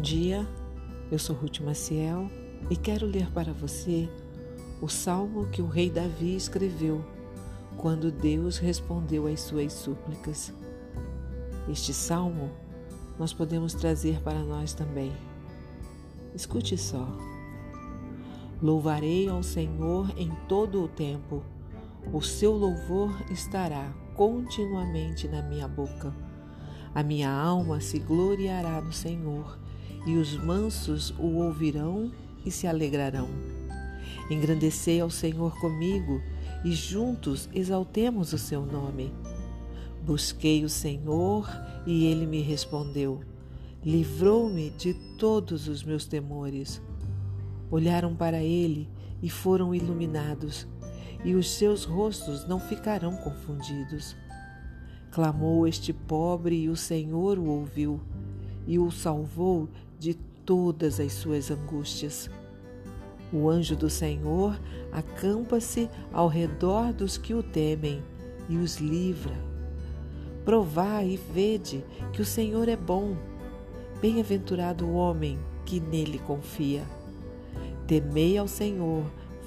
dia, eu sou Ruth Maciel e quero ler para você o salmo que o rei Davi escreveu quando Deus respondeu às suas súplicas. Este salmo nós podemos trazer para nós também. Escute só. Louvarei ao Senhor em todo o tempo, o seu louvor estará continuamente na minha boca. A minha alma se gloriará no Senhor, e os mansos o ouvirão e se alegrarão. Engrandecei ao Senhor comigo, e juntos exaltemos o seu nome. Busquei o Senhor e ele me respondeu. Livrou-me de todos os meus temores. Olharam para ele e foram iluminados, e os seus rostos não ficarão confundidos. Clamou este pobre e o Senhor o ouviu e o salvou de todas as suas angústias. O anjo do Senhor acampa-se ao redor dos que o temem e os livra. Provai e vede que o Senhor é bom. Bem-aventurado o homem que nele confia. Temei ao Senhor,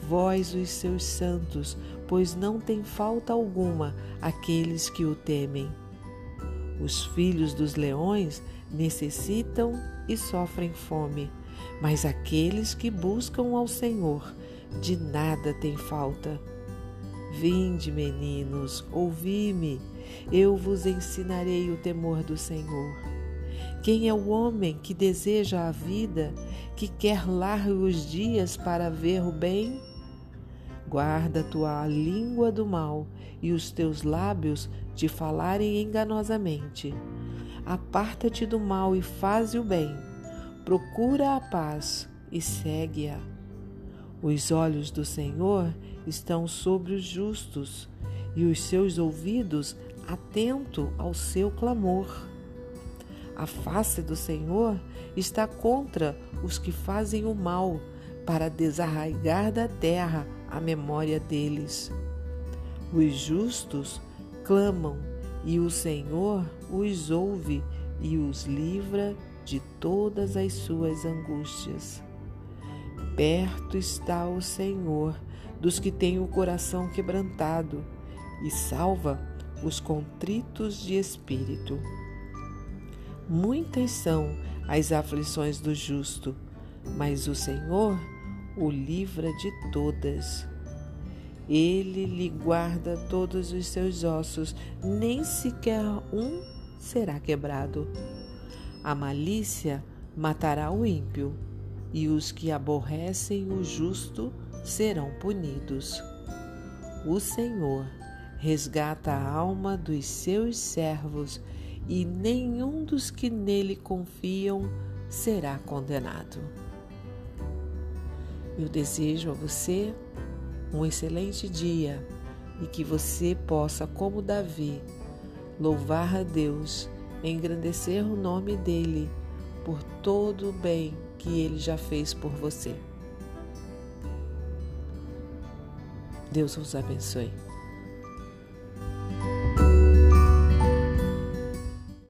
vós os seus santos, pois não tem falta alguma aqueles que o temem. Os filhos dos leões necessitam e sofrem fome, mas aqueles que buscam ao Senhor de nada têm falta. Vinde, meninos, ouvi-me, eu vos ensinarei o temor do Senhor. Quem é o homem que deseja a vida, que quer largos dias para ver o bem? Guarda tua língua do mal e os teus lábios de falarem enganosamente. Aparta-te do mal e faze o bem. Procura a paz e segue-a. Os olhos do Senhor estão sobre os justos e os seus ouvidos atento ao seu clamor. A face do Senhor está contra os que fazem o mal, para desarraigar da terra a memória deles. Os justos clamam e o Senhor os ouve e os livra de todas as suas angústias. Perto está o Senhor dos que têm o coração quebrantado e salva os contritos de espírito. Muitas são as aflições do justo, mas o Senhor o livra de todas. Ele lhe guarda todos os seus ossos, nem sequer um será quebrado. A malícia matará o ímpio, e os que aborrecem o justo serão punidos. O Senhor resgata a alma dos seus servos, e nenhum dos que nele confiam será condenado. Eu desejo a você um excelente dia e que você possa, como Davi, louvar a Deus, engrandecer o nome dele por todo o bem que ele já fez por você. Deus os abençoe.